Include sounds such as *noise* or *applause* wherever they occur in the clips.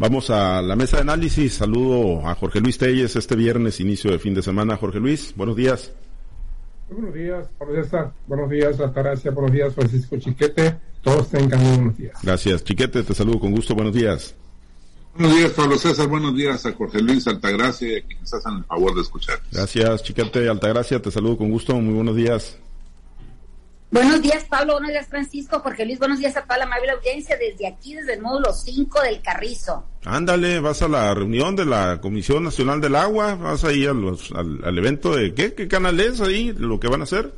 Vamos a la mesa de análisis. Saludo a Jorge Luis Telles este viernes, inicio de fin de semana. Jorge Luis, buenos días. buenos días, César. Buenos días, Altagracia. Buenos días, Francisco Chiquete. Todos tengan buenos días. Gracias, Chiquete. Te saludo con gusto. Buenos días. Buenos días, Pablo César. Buenos días a Jorge Luis Altagracia y a quienes hacen el favor de escuchar. Gracias, Chiquete Altagracia. Te saludo con gusto. Muy buenos días. Buenos días, Pablo. Buenos días, Francisco. Jorge Luis, buenos días a toda la amable audiencia desde aquí, desde el módulo 5 del Carrizo. Ándale, vas a la reunión de la Comisión Nacional del Agua, vas ahí al, al, evento de ¿qué? ¿Qué canal es ahí? ¿Lo que van a hacer?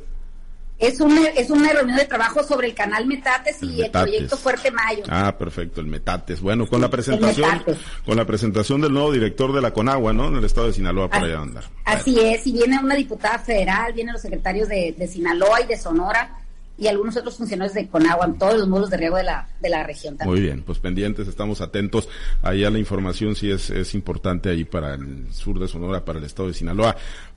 Es una, es una reunión de trabajo sobre el canal Metates y el, proyecto Fuerte Mayo. Ah, perfecto, el Metates. Bueno, con la presentación, con la presentación del nuevo director de la Conagua, ¿no? En el estado de Sinaloa para allá andar. Así es, y viene una diputada federal, vienen los secretarios de, de Sinaloa y de Sonora y algunos otros funcionarios de Conagua en todos los módulos de riego de la, de la región también. Muy bien, pues pendientes, estamos atentos. Ahí a la información sí es, es importante ahí para el sur de Sonora, para el estado de Sinaloa.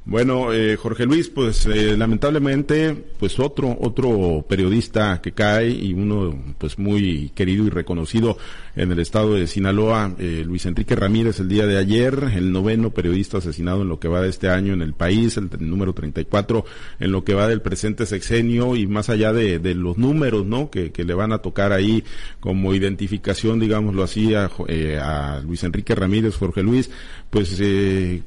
Bueno, eh, Jorge Luis, pues eh, lamentablemente, pues otro otro periodista que cae y uno pues muy querido y reconocido en el estado de Sinaloa, eh, Luis Enrique Ramírez, el día de ayer, el noveno periodista asesinado en lo que va de este año en el país, el, número 34 en lo que va del presente sexenio y más allá de, los números, ¿no? Que, que, le van a tocar ahí como identificación, digámoslo así, a, a Luis Enrique Ramírez, Jorge Luis, pues eh,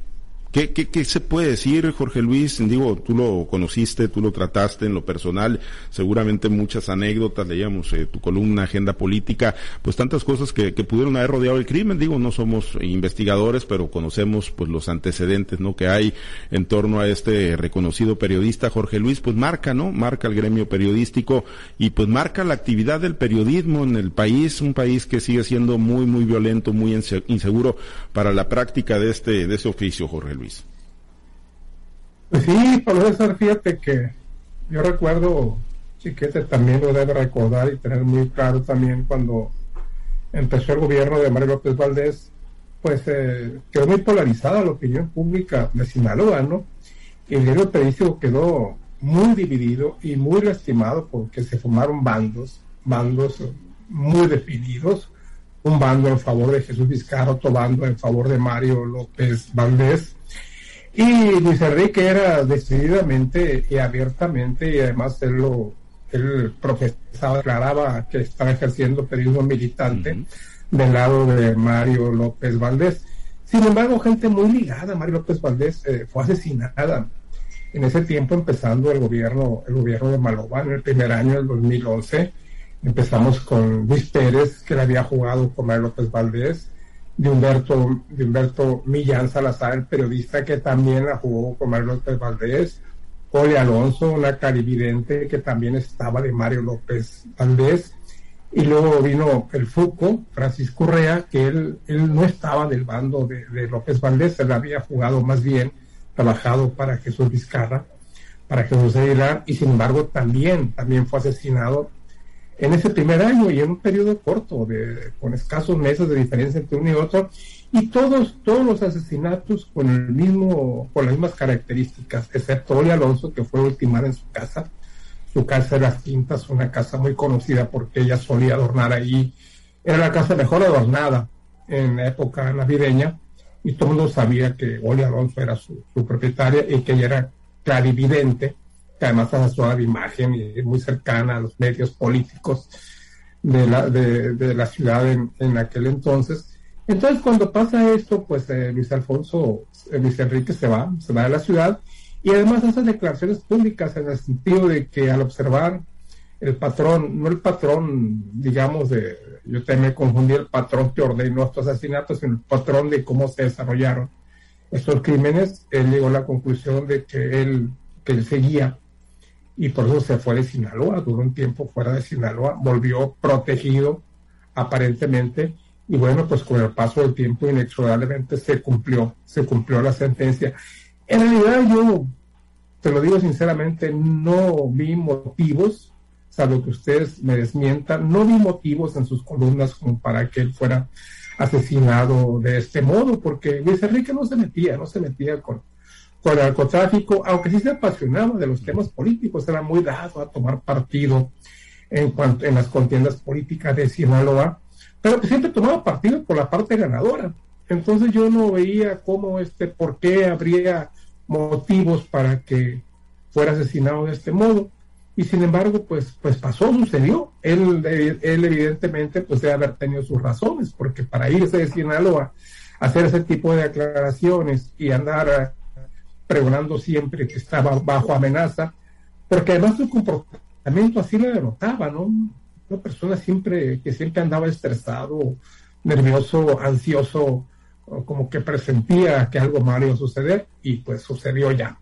¿Qué, qué, qué se puede decir, Jorge Luis? Digo, tú lo conociste, tú lo trataste en lo personal, seguramente muchas anécdotas, leíamos eh, tu columna, agenda política, pues tantas cosas que, que, pudieron haber rodeado el crimen. Digo, no somos investigadores, pero conocemos pues los antecedentes, ¿no? Que hay en torno a este reconocido periodista, Jorge Luis, pues marca, ¿no? Marca el gremio periodístico y pues marca la actividad del periodismo en el país, un país que sigue siendo muy, muy violento, muy inseguro para la práctica de este, de ese oficio, Jorge Luis. Pues sí, Pablo César, fíjate que yo recuerdo, Chiquete también lo debe recordar y tener muy claro también cuando empezó el gobierno de Mario López Valdés, pues eh, quedó muy polarizada la opinión pública de Sinaloa, ¿no? Y el diario periodístico quedó muy dividido y muy lastimado porque se formaron bandos, bandos muy definidos, un bando en favor de Jesús Vizcarra, otro bando en favor de Mario López Valdés, y Luis Enrique era decididamente y abiertamente, y además él lo él profesaba, declaraba que estaba ejerciendo periodismo militante del lado de Mario López Valdés. Sin embargo, gente muy ligada a Mario López Valdés eh, fue asesinada en ese tiempo empezando el gobierno, el gobierno de Maloba en el primer año del 2011. Empezamos con Luis Pérez, que le había jugado con Mario López Valdés de Humberto, de Humberto Millán Salazar, el periodista que también la jugó con Mario López Valdés, Ole Alonso, una carividente que también estaba de Mario López Valdés, y luego vino el Fuco, Francisco Rea, que él, él no estaba del bando de, de López Valdés, él había jugado más bien, trabajado para Jesús Vizcarra, para Jesús Aguilar, y sin embargo también, también fue asesinado en ese primer año y en un periodo corto, de, con escasos meses de diferencia entre uno y otro, y todos, todos los asesinatos con el mismo, con las mismas características, excepto Oli Alonso, que fue ultimada en su casa. Su casa de las Quintas, una casa muy conocida porque ella solía adornar ahí. Era la casa mejor adornada en la época navideña, y todo el mundo sabía que Oli Alonso era su, su propietaria y que ella era clarividente que además es de imagen y muy cercana a los medios políticos de la, de, la ciudad en, aquel entonces. Entonces, cuando pasa esto, pues eh, Luis Alfonso, eh, Luis Enrique se va, se va de la ciudad y además hace declaraciones públicas en el sentido de que al observar el patrón, no el patrón, digamos, de, yo también confundí el patrón que ordenó estos asesinatos, sino el patrón de cómo se desarrollaron estos crímenes, él llegó a la conclusión de que él, que él seguía y por eso se fue de Sinaloa, duró un tiempo fuera de Sinaloa, volvió protegido aparentemente y bueno, pues con el paso del tiempo inexorablemente se cumplió, se cumplió la sentencia. En realidad yo, te lo digo sinceramente, no vi motivos, salvo que ustedes me desmientan, no vi motivos en sus columnas como para que él fuera asesinado de este modo, porque Luis Enrique no se metía, no se metía con, con el narcotráfico, aunque sí se apasionaba de los temas políticos, era muy dado a tomar partido en cuanto en las contiendas políticas de Sinaloa, pero que siempre tomaba partido por la parte ganadora. Entonces yo no veía cómo, este, por qué habría motivos para que fuera asesinado de este modo. Y sin embargo, pues, pues pasó, sucedió. Él, él evidentemente pues debe haber tenido sus razones, porque para irse de Sinaloa a hacer ese tipo de aclaraciones y andar eh, pregonando siempre que estaba bajo amenaza, porque además su comportamiento así le denotaba, ¿no? Una persona siempre que siempre andaba estresado, nervioso, ansioso, como que presentía que algo malo iba a suceder y pues sucedió ya.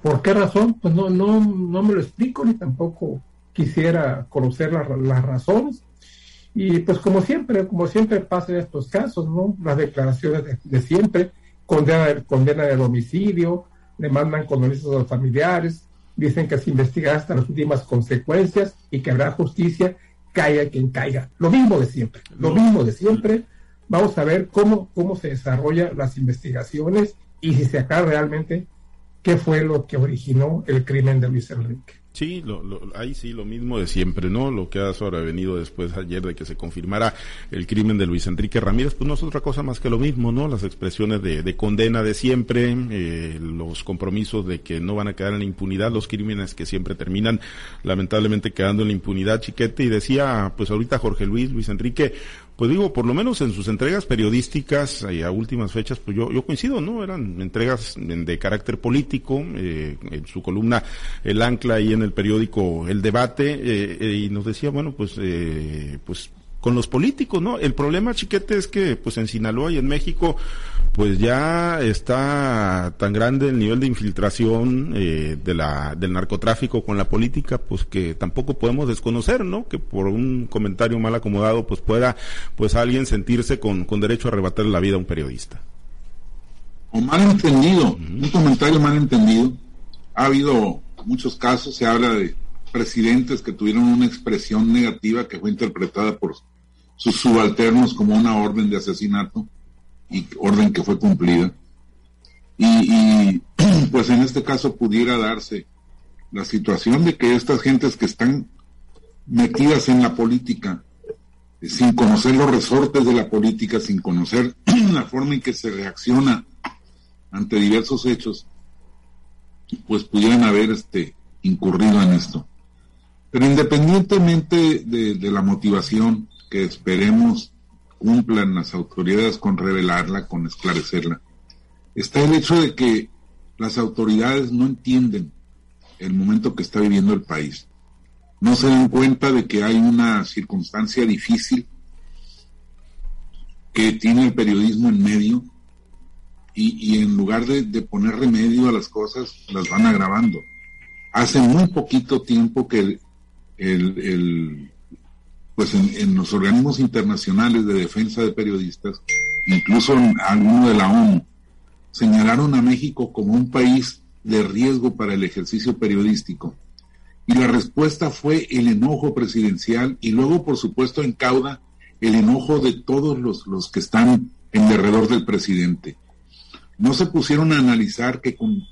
¿Por qué razón? Pues no, no, no me lo explico ni tampoco quisiera conocer las razones. Y pues como siempre, como siempre pasa en estos casos, ¿no? Las declaraciones de, siempre, condena, condena del homicidio, le mandan condolencias a los familiares, dicen que se investigará hasta las últimas consecuencias y que habrá justicia, caiga quien caiga. Lo mismo de siempre, lo mismo de siempre. Vamos a ver cómo, cómo se desarrollan las investigaciones y si se acaba realmente qué fue lo que originó el crimen de Luis Enrique. Sí, lo, ahí sí, lo mismo de siempre, ¿no? Lo que ha sobrevenido después ayer de que se confirmara el crimen de Luis Enrique Ramírez, pues no es otra cosa más que lo mismo, ¿no? Las expresiones de, condena de siempre, eh, los compromisos de que no van a quedar en la impunidad, los crímenes que siempre terminan lamentablemente quedando en la impunidad, chiquete, y decía, pues ahorita Jorge Luis, Luis Enrique, pues digo, por lo menos en sus entregas periodísticas y a últimas fechas, pues yo, yo coincido, ¿no? Eran entregas de carácter político, eh, en su columna El Ancla y en el periódico El Debate, eh, eh, y nos decía, bueno, pues, pues con los políticos, ¿no? El problema, chiquete, es que pues en Sinaloa y en México pues ya está tan grande el nivel de infiltración eh, de la, del narcotráfico con la política, pues que tampoco podemos desconocer, ¿no? Que por un comentario mal acomodado, pues pueda, pues alguien sentirse con, con derecho a arrebatarle la vida a un periodista. O mal entendido, un comentario mal entendido. Ha habido muchos casos, se habla de presidentes que tuvieron una expresión negativa que fue interpretada por sus subalternos como una orden de asesinato y orden que fue cumplida. Y, *clears throat* pues en este caso pudiera darse la situación de que estas gentes que están metidas en la política, sin conocer los resortes de la política, sin conocer *clears throat* la forma en que se reacciona ante diversos hechos, pues pudieran haber este incurrido en esto. Pero independientemente de, la motivación que esperemos cumplan las autoridades con revelarla, con esclarecerla, está el hecho de que las autoridades no entienden el momento que está viviendo el país. No se dan cuenta de que hay una circunstancia difícil que tiene el periodismo en medio y, en lugar de, poner remedio a las cosas, las van agravando. Hace muy poquito tiempo que el, pues en, los organismos internacionales de defensa de periodistas, incluso en alguno de la ONU, señalaron a México como un país de riesgo para el ejercicio periodístico. Y la respuesta fue el enojo presidencial y luego, por supuesto, en cauda el enojo de todos los, los que están en derredor del presidente. No se pusieron a analizar que con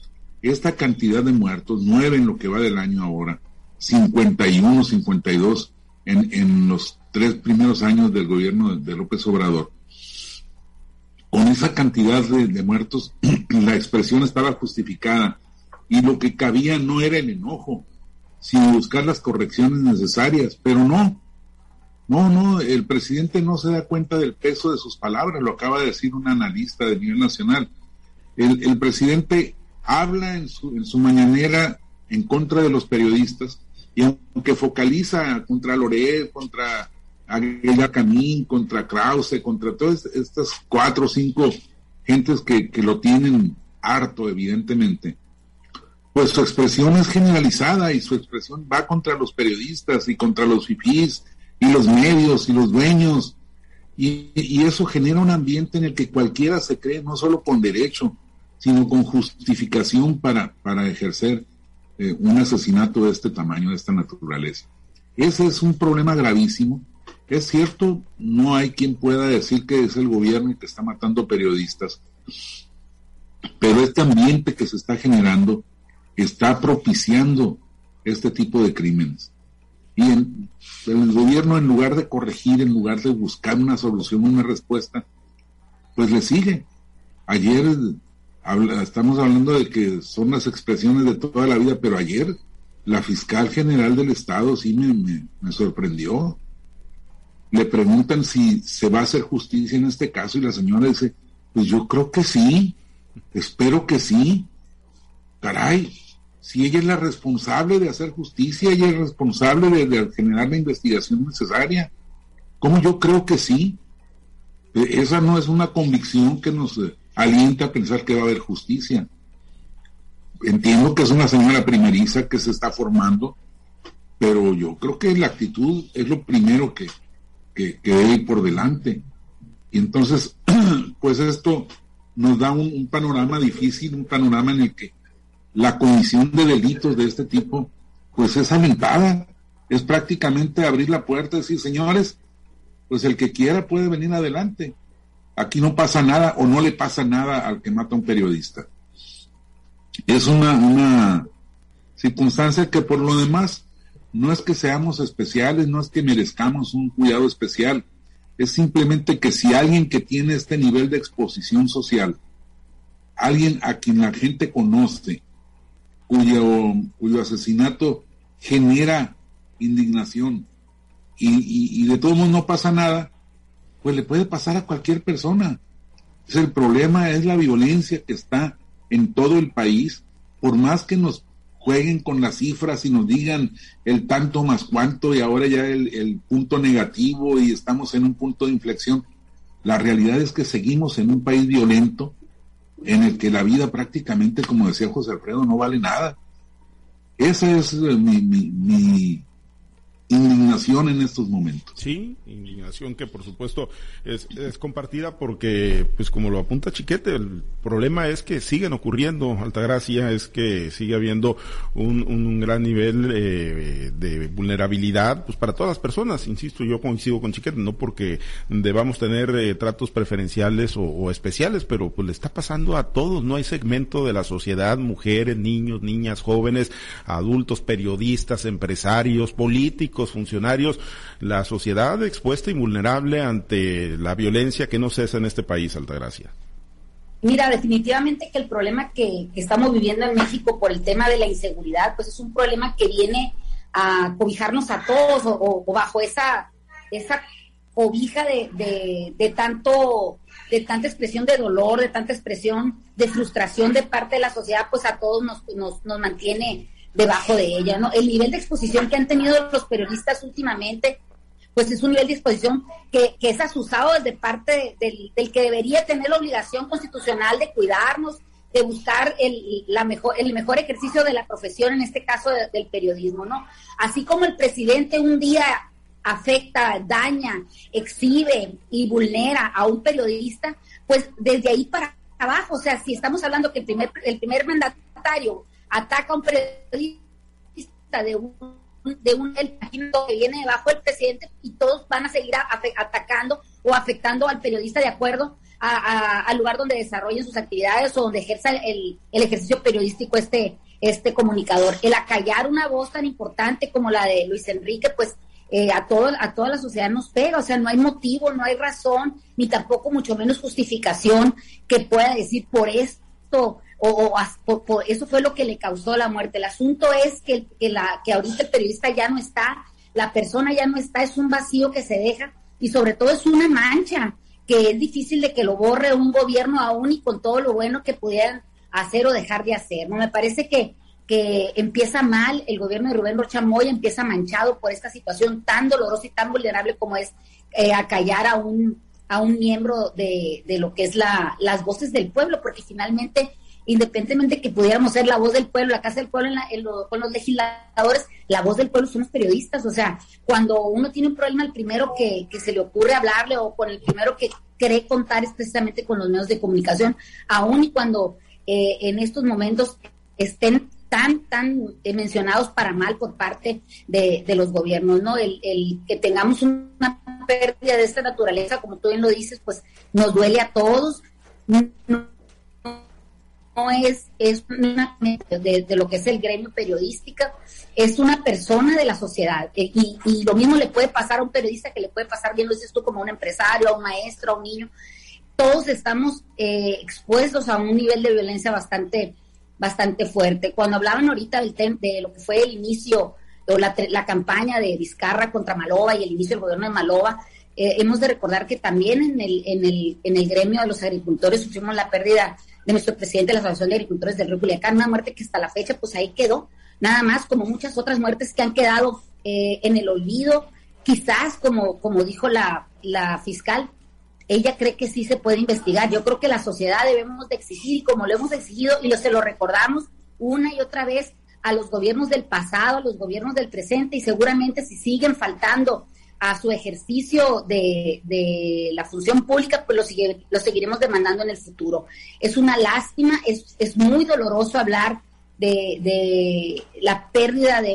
esta cantidad de muertos, nueve en lo que va del año ahora, 51, 52 en, en los tres primeros años del gobierno de López Obrador. Con esa cantidad de, muertos, *clears throat* la expresión estaba justificada y lo que cabía no era el enojo, sino buscar las correcciones necesarias, pero no, no, no, el presidente no se da cuenta del peso de sus palabras, lo acaba de decir un analista de nivel nacional. El, el presidente habla en su, en su mañanera en contra de los periodistas, y aunque focaliza contra Loret, contra Aguilar Camín, contra Krause, contra todas estas cuatro o cinco gentes que, que lo tienen harto, evidentemente, pues su expresión es generalizada y su expresión va contra los periodistas y contra los fifís y los medios y los dueños. Y, y, eso genera un ambiente en el que cualquiera se cree no solo con derecho, sino con justificación para, para ejercer eh, un asesinato de este tamaño, de esta naturaleza. Ese es un problema gravísimo. Es cierto, no hay quien pueda decir que es el gobierno que está matando periodistas, pero este ambiente que se está generando está propiciando este tipo de crímenes. Y el gobierno, en lugar de corregir, en lugar de buscar una solución, una respuesta, pues le sigue. Ayer estamos hablando de que son las expresiones de toda la vida, pero ayer la fiscal general del Estado sí me, me sorprendió. Le preguntan si se va a hacer justicia en este caso y la señora dice, pues yo creo que sí, espero que sí. Caray, si ella es la responsable de hacer justicia, ella es responsable de, generar la investigación necesaria. ¿Cómo yo creo que sí? E, esa no es una convicción que nos eh, alienta a pensar que va a haber justicia. Entiendo que es una señora primeriza que se está formando, pero yo creo que la actitud es lo primero que, que, debe ir por delante. Y entonces, *clears throat* pues esto nos da un panorama difícil, un panorama en el que la comisión de delitos de este tipo, pues es alentada. Es prácticamente abrir la puerta y decir, señores, pues el que quiera puede venir adelante. Aquí no pasa nada o no le pasa nada al que mata a un periodista. Es una, circunstancia que por lo demás no es que seamos especiales, no es que merezcamos un cuidado especial, es simplemente que si alguien que tiene este nivel de exposición social, alguien a quien la gente conoce, cuyo, cuyo asesinato genera indignación y, de todos modos no pasa nada, pues le puede pasar a cualquier persona. el problema es la violencia que está en todo el país, por más que nos jueguen con las cifras y nos digan el tanto más cuánto y ahora ya el, el, punto negativo y estamos en un punto de inflexión. La realidad es que seguimos en un país violento en el que la vida prácticamente, como decía José Alfredo, no vale nada. Esa es eh, mi, mi, indignación en estos momentos. Sí, indignación que por supuesto es, es, compartida porque, pues como lo apunta Chiquete, el problema es que siguen ocurriendo, Altagracia, es que sigue habiendo un, un gran nivel eh, de vulnerabilidad pues para todas las personas, insisto, yo coincido con Chiquete, no porque debamos tener eh, tratos preferenciales o, o, especiales, pero pues le está pasando a todos, no hay segmento de la sociedad, mujeres, niños, niñas, jóvenes, adultos, periodistas, empresarios, políticos, funcionarios, la sociedad expuesta y vulnerable ante la violencia que no cesa en este país, Altagracia. Mira, definitivamente que el problema que, estamos viviendo en México por el tema de la inseguridad, pues es un problema que viene a cobijarnos a todos o, bajo esa, esa cobija de, de, tanto de tanta expresión de dolor, de tanta expresión de frustración de parte de la sociedad, pues a todos nos, nos, nos mantiene debajo de ella, ¿no? El nivel de exposición que han tenido los periodistas últimamente, pues es un nivel de exposición que, que es asusado desde parte del, que debería tener la obligación constitucional de cuidarnos, de buscar el, la mejor, el mejor ejercicio de la profesión, en este caso del periodismo, ¿no? Así como el presidente un día afecta, daña, exhibe y vulnera a un periodista, pues desde ahí para abajo, o sea, si estamos hablando que el primer, el primer mandatario ataca a un periodista de un de un que viene debajo del presidente y todos van a seguir atacando o afectando al periodista de acuerdo al lugar donde desarrollen sus actividades o donde ejerza el, el, ejercicio periodístico este, este comunicador. El acallar una voz tan importante como la de Luis Enrique, pues eh, a, todo, a toda la sociedad nos pega, o sea, no hay motivo, no hay razón, ni tampoco mucho menos justificación que pueda decir por esto o, eso fue lo que le causó la muerte. El asunto es que, que, la, que ahorita el periodista ya no está, la persona ya no está, es un vacío que se deja y sobre todo es una mancha que es difícil de que lo borre un gobierno aún y con todo lo bueno que pudieran hacer o dejar de hacer. No me parece que, que empieza mal el gobierno de Rubén Rocha Moya, empieza manchado por esta situación tan dolorosa y tan vulnerable como es eh, acallar a un a un miembro de, de lo que es la, las voces del pueblo, porque finalmente independientemente que pudiéramos ser la voz del pueblo, la casa del pueblo con los legisladores, la voz del pueblo son los periodistas. O sea, cuando uno tiene un problema, el primero que, se le ocurre hablarle o con el primero que cree contar es precisamente con los medios de comunicación, aun y cuando eh, en estos momentos estén tan, tan eh, mencionados para mal por parte de, los gobiernos, ¿no? El, el, que tengamos una pérdida de esta naturaleza, como tú bien lo dices, pues nos duele a todos. Es, es una de, lo que es el gremio periodístico, es una persona de la sociedad. Y, lo mismo le puede pasar a un periodista que le puede pasar, bien lo dices tú, como a un empresario, a un maestro, a un niño. Todos estamos eh, expuestos a un nivel de violencia bastante, bastante fuerte. Cuando hablaban ahorita del de lo que fue el inicio o la, la campaña de Vizcarra contra Malova y el inicio del gobierno de Malova, eh, hemos de recordar que también en el, en, el, en el gremio de los agricultores sufrimos la pérdida de nuestro presidente de la Asociación de Agricultores del Río Culiacán, una muerte que hasta la fecha pues ahí quedó, nada más como muchas otras muertes que han quedado eh, en el olvido, quizás como, como dijo la, la fiscal, ella cree que sí se puede investigar. Yo creo que la sociedad debemos de exigir, y como lo hemos exigido y se lo recordamos una y otra vez a los gobiernos del pasado, a los gobiernos del presente, y seguramente si siguen faltando a su ejercicio de, de la función pública, pues lo, sigue, lo seguiremos demandando en el futuro. Es una lástima, es, es muy doloroso hablar de, de la pérdida de,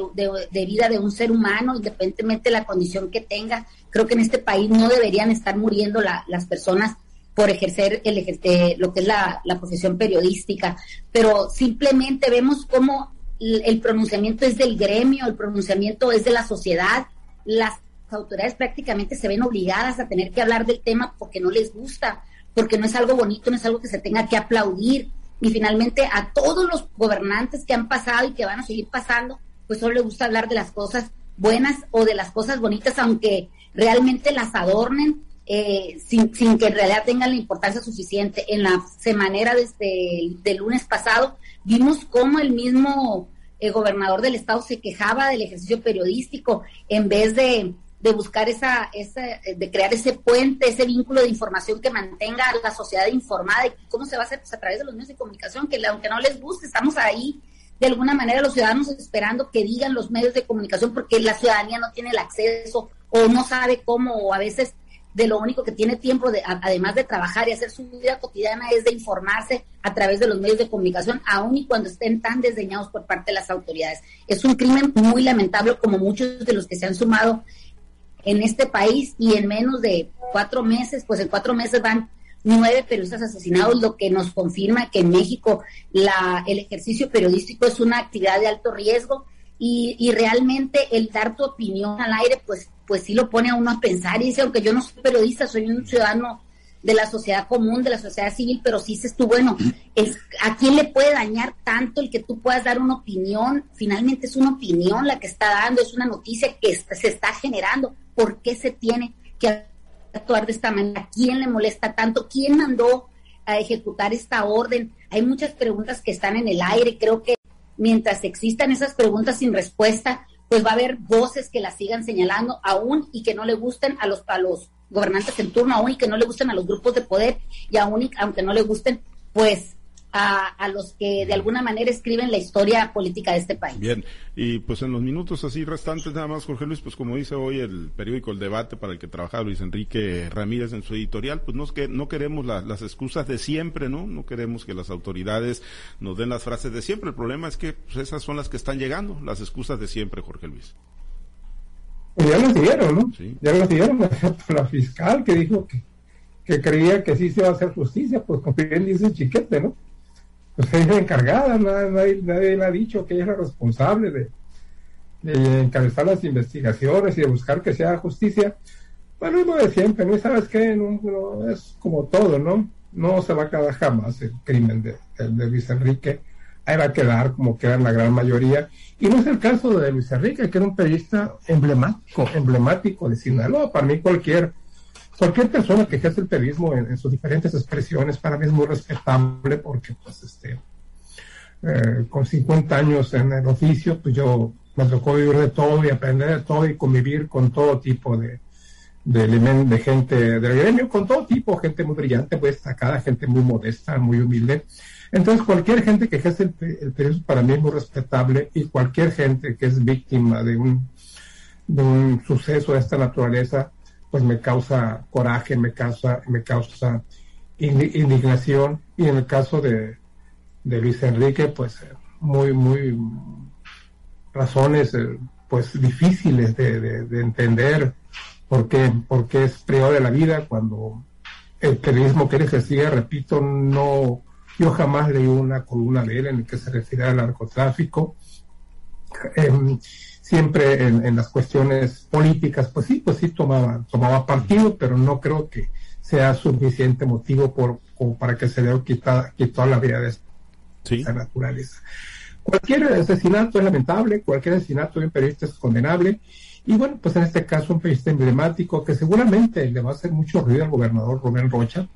de, vida de un ser humano, independientemente de la condición que tenga. Creo que en este país no deberían estar muriendo las personas por ejercer el, eh, lo que es la, la, profesión periodística, pero simplemente vemos cómo el pronunciamiento es del gremio, el pronunciamiento es de la sociedad, las autoridades prácticamente se ven obligadas a tener que hablar del tema porque no les gusta, porque no es algo bonito, no es algo que se tenga que aplaudir. Y finalmente a todos los gobernantes que han pasado y que van a seguir pasando, pues solo les gusta hablar de las cosas buenas o de las cosas bonitas, aunque realmente las adornen eh, sin, sin, que en realidad tengan la importancia suficiente. En la semanera desde el lunes pasado vimos cómo el mismo eh, gobernador del estado se quejaba del ejercicio periodístico en vez de de buscar esa, esa, de crear ese puente, ese vínculo de información que mantenga a la sociedad informada y cómo se va a hacer pues, a través de los medios de comunicación, que aunque no les guste, estamos ahí de alguna manera los ciudadanos esperando que digan los medios de comunicación porque la ciudadanía no tiene el acceso o no sabe cómo o a veces de lo único que tiene tiempo, de, además de trabajar y hacer su vida cotidiana, es de informarse a través de los medios de comunicación, aun y cuando estén tan desdeñados por parte de las autoridades. Es un crimen muy lamentable, como muchos de los que se han sumado en este país y en menos de cuatro meses, pues en cuatro meses van nueve periodistas asesinados, lo que nos confirma que en México la, el ejercicio periodístico es una actividad de alto riesgo y, y realmente el dar tu opinión al aire, pues, pues sí lo pone a uno a pensar y dice, aunque yo no soy periodista, soy un ciudadano de la sociedad común, de la sociedad civil, pero sí dices tú, bueno, es, ¿a quién le puede dañar tanto el que tú puedas dar una opinión? Finalmente es una opinión la que está dando, es una noticia que se está generando. ¿Por qué se tiene que actuar de esta manera? ¿Quién le molesta tanto? ¿Quién mandó a ejecutar esta orden? Hay muchas preguntas que están en el aire. Creo que mientras existan esas preguntas sin respuesta, pues va a haber voces que las sigan señalando aún y que no le gusten a los, a los gobernantes en turno, aún y que no le gusten a los grupos de poder y aún aunque no le gusten, pues a, a, los que de alguna manera escriben la historia política de este país. Bien, y pues en los minutos así restantes nada más, Jorge Luis, pues como dice hoy el periódico El Debate para el que trabaja Luis Enrique Ramírez en su editorial, pues no, es que, no queremos las excusas de siempre, ¿no? No queremos que las autoridades nos den las frases de siempre. El problema es que pues, esas son las que están llegando, las excusas de siempre, Jorge Luis. Pues ya las dieron, ¿no? Ya las dieron *laughs* la fiscal que dijo que, que creía que sí se iba a hacer justicia, pues como bien dice Chiquete, ¿no? Pues ella es encargada, nadie, nadie, le ha dicho que ella es la responsable de, de, encabezar las investigaciones y de buscar que sea justicia. Bueno, es lo de siempre, ¿no? sabes qué? No, es como todo, ¿no? No se va a quedar jamás el crimen de, de, de Luis Enrique ahí va a quedar como quedan la gran mayoría. Y no es el caso de Luis Enrique, que era un periodista emblemático, emblemático de Sinaloa. Para mí cualquier, cualquier persona que ejerce el periodismo en, sus diferentes expresiones, para mí es muy respetable porque pues este, eh, con 50 años en el oficio, pues yo me tocó vivir de todo y aprender de todo y convivir con todo tipo de, de, de gente del gremio, con todo tipo, gente muy brillante, muy destacada, gente muy modesta, muy humilde. Entonces, cualquier gente que ejerce el, periodismo para mí es muy respetable y cualquier gente que es víctima de un, de un suceso de esta naturaleza, pues me causa coraje, me causa, me causa indignación. Y en el caso de, de Luis Enrique, pues muy, muy razones eh, pues difíciles de, de, entender por qué, por es privado de la vida cuando el periodismo que él ejercía, repito, no Yo jamás leí una columna de él en el que se refiere al narcotráfico. Em, siempre en, las cuestiones políticas, pues sí, pues sí tomaba, tomaba partido, pero no creo que sea suficiente motivo por, para que se le quitado la vida de esa naturaleza. Cualquier asesinato es lamentable, cualquier asesinato de un periodista es condenable, y bueno, pues en este caso un periodista emblemático que seguramente le va a hacer mucho ruido al gobernador Rubén Rocha,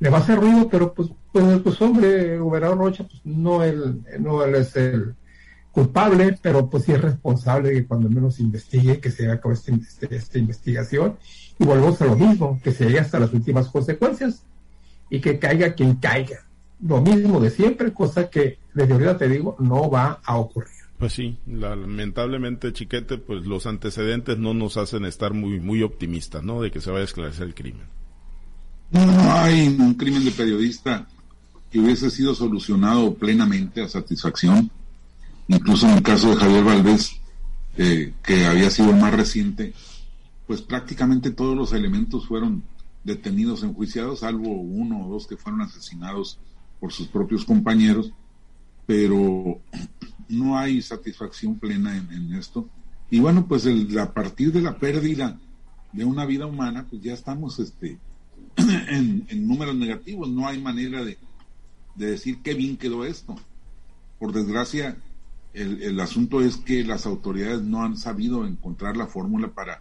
le va a hacer ruido, pero pues, pues, pues hombre, el gobernador Rocha, pues no él, no él es el culpable, pero pues sí es responsable que cuando menos investigue, que se haga esta, este, esta investigación, y volvemos a lo mismo, que se llegue hasta las últimas consecuencias, y que caiga quien caiga. Lo mismo de siempre, cosa que desde ahorita te digo, no va a ocurrir. Pues sí, lamentablemente, Chiquete, pues los antecedentes no nos hacen estar muy, muy optimistas, ¿no? De que se vaya a esclarecer el crimen. No, hay un crimen de periodista que hubiese sido solucionado plenamente a satisfacción. Incluso en el caso de Javier Valdés, eh, que había sido el más reciente, pues prácticamente todos los elementos fueron detenidos, enjuiciados, salvo uno o dos que fueron asesinados por sus propios compañeros, pero no hay satisfacción plena en, esto. Y bueno, pues a partir de la pérdida de una vida humana, pues ya estamos este, *clears throat* en, números negativos. No hay manera de, decir qué bien quedó esto. Por desgracia, el, asunto es que las autoridades no han sabido encontrar la fórmula para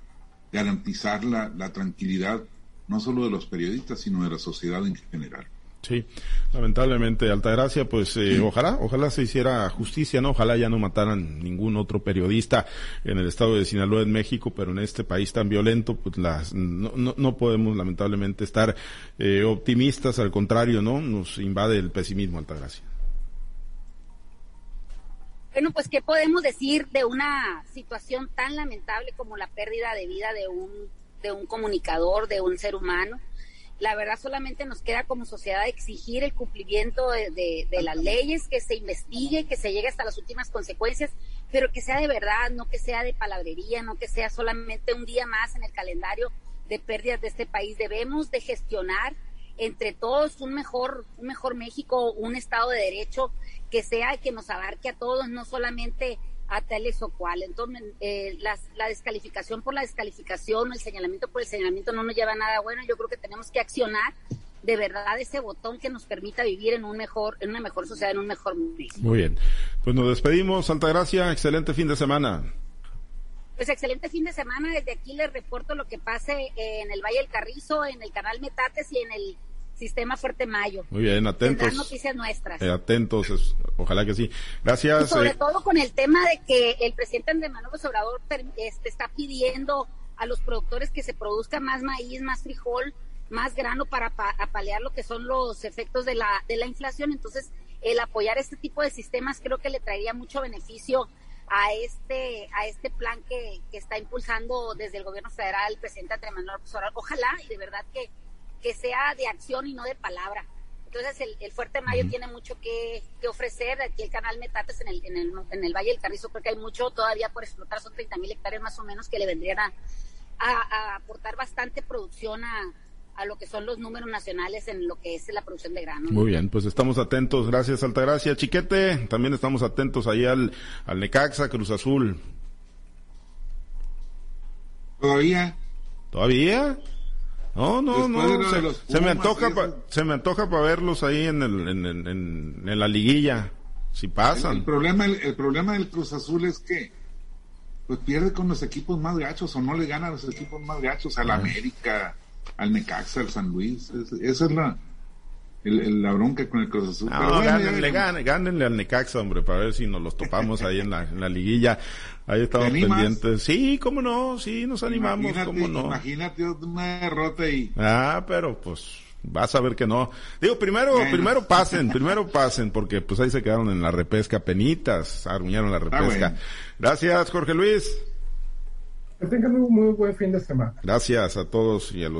garantizar la, la tranquilidad, no solo de los periodistas, sino de la sociedad en general. Sí, lamentablemente, Altagracia, pues eh, ojalá, ojalá se hiciera justicia, ¿no? Ojalá ya no mataran ningún otro periodista en el estado de Sinaloa, en México, pero en este país tan violento, pues las, no, no, podemos lamentablemente estar eh, optimistas, al contrario, ¿no? Nos invade el pesimismo, Altagracia. Bueno, pues, ¿qué podemos decir de una situación tan lamentable como la pérdida de vida de un, de un comunicador, de un ser humano? La verdad solamente nos queda como sociedad exigir el cumplimiento de, las leyes, que se investigue, que se llegue hasta las últimas consecuencias, pero que sea de verdad, no que sea de palabrería, no que sea solamente un día más en el calendario de pérdidas de este país. Debemos de gestionar entre todos un mejor, un mejor México, un Estado de Derecho que sea que nos abarque a todos, no solamente a tales o cual. Entonces, eh, la descalificación por la descalificación, el señalamiento por el señalamiento no nos lleva a nada bueno. Yo creo que tenemos que accionar de verdad ese botón que nos permita vivir en un mejor, en una mejor sociedad, en un mejor mundo. Muy bien. Pues nos despedimos, Gracia, excelente fin de semana. Pues excelente fin de semana. Desde aquí les reporto lo que pase en el Valle del Carrizo, en el canal Metates y en el Sistema Fuerte Mayo. Muy bien, atentos. noticias nuestras. Eh, atentos, ojalá que sí. Gracias. sobre eh. todo con el tema de que el presidente Andrés Manuel Obrador este, está pidiendo a los productores que se produzca más maíz, más frijol, más grano para apalear lo que son los efectos de la, de la inflación. Entonces, el apoyar este tipo de sistemas creo que le traería mucho beneficio a este a este plan que, que está impulsando desde el gobierno federal el presidente Andrés Manuel Obrador. Ojalá y de verdad que que sea de acción y no de palabra. Entonces el, Fuerte Mayo tiene mucho que, ofrecer. Aquí el canal Metates en el, en, el, en el Valle del Carrizo creo que hay mucho todavía por explotar. Son 30 mil hectáreas más o menos que le vendrían a, a, aportar bastante producción a, a lo que son los números nacionales en lo que es la producción de grano. Muy bien, pues estamos atentos. Gracias, Altagracia. Chiquete, también estamos atentos ahí al, al Necaxa, Cruz Azul. ¿Todavía? ¿Todavía? No, no, no. Se, me antoja, se me antoja para verlos ahí en, el, en, en, en, la liguilla, si pasan. El, problema, el, problema del Cruz Azul es que pues pierde con los equipos más gachos o no le gana a los equipos más gachos, al América, al Necaxa, al San Luis. esa es la, el, la bronca con el Cruz Azul. No, gánenle, gánenle, al Necaxa, hombre, para ver si nos los topamos ahí en la, en la liguilla. Ahí estamos pendientes. Sí, cómo no, sí, nos animamos, cómo no. Imagínate una derrota y... Ah, pero pues vas a ver que no. Digo, primero, primero pasen, primero pasen, porque pues ahí se quedaron en la repesca, penitas, arruinaron la repesca. Gracias, Jorge Luis. Que tengan un muy buen fin de semana. Gracias a todos y a los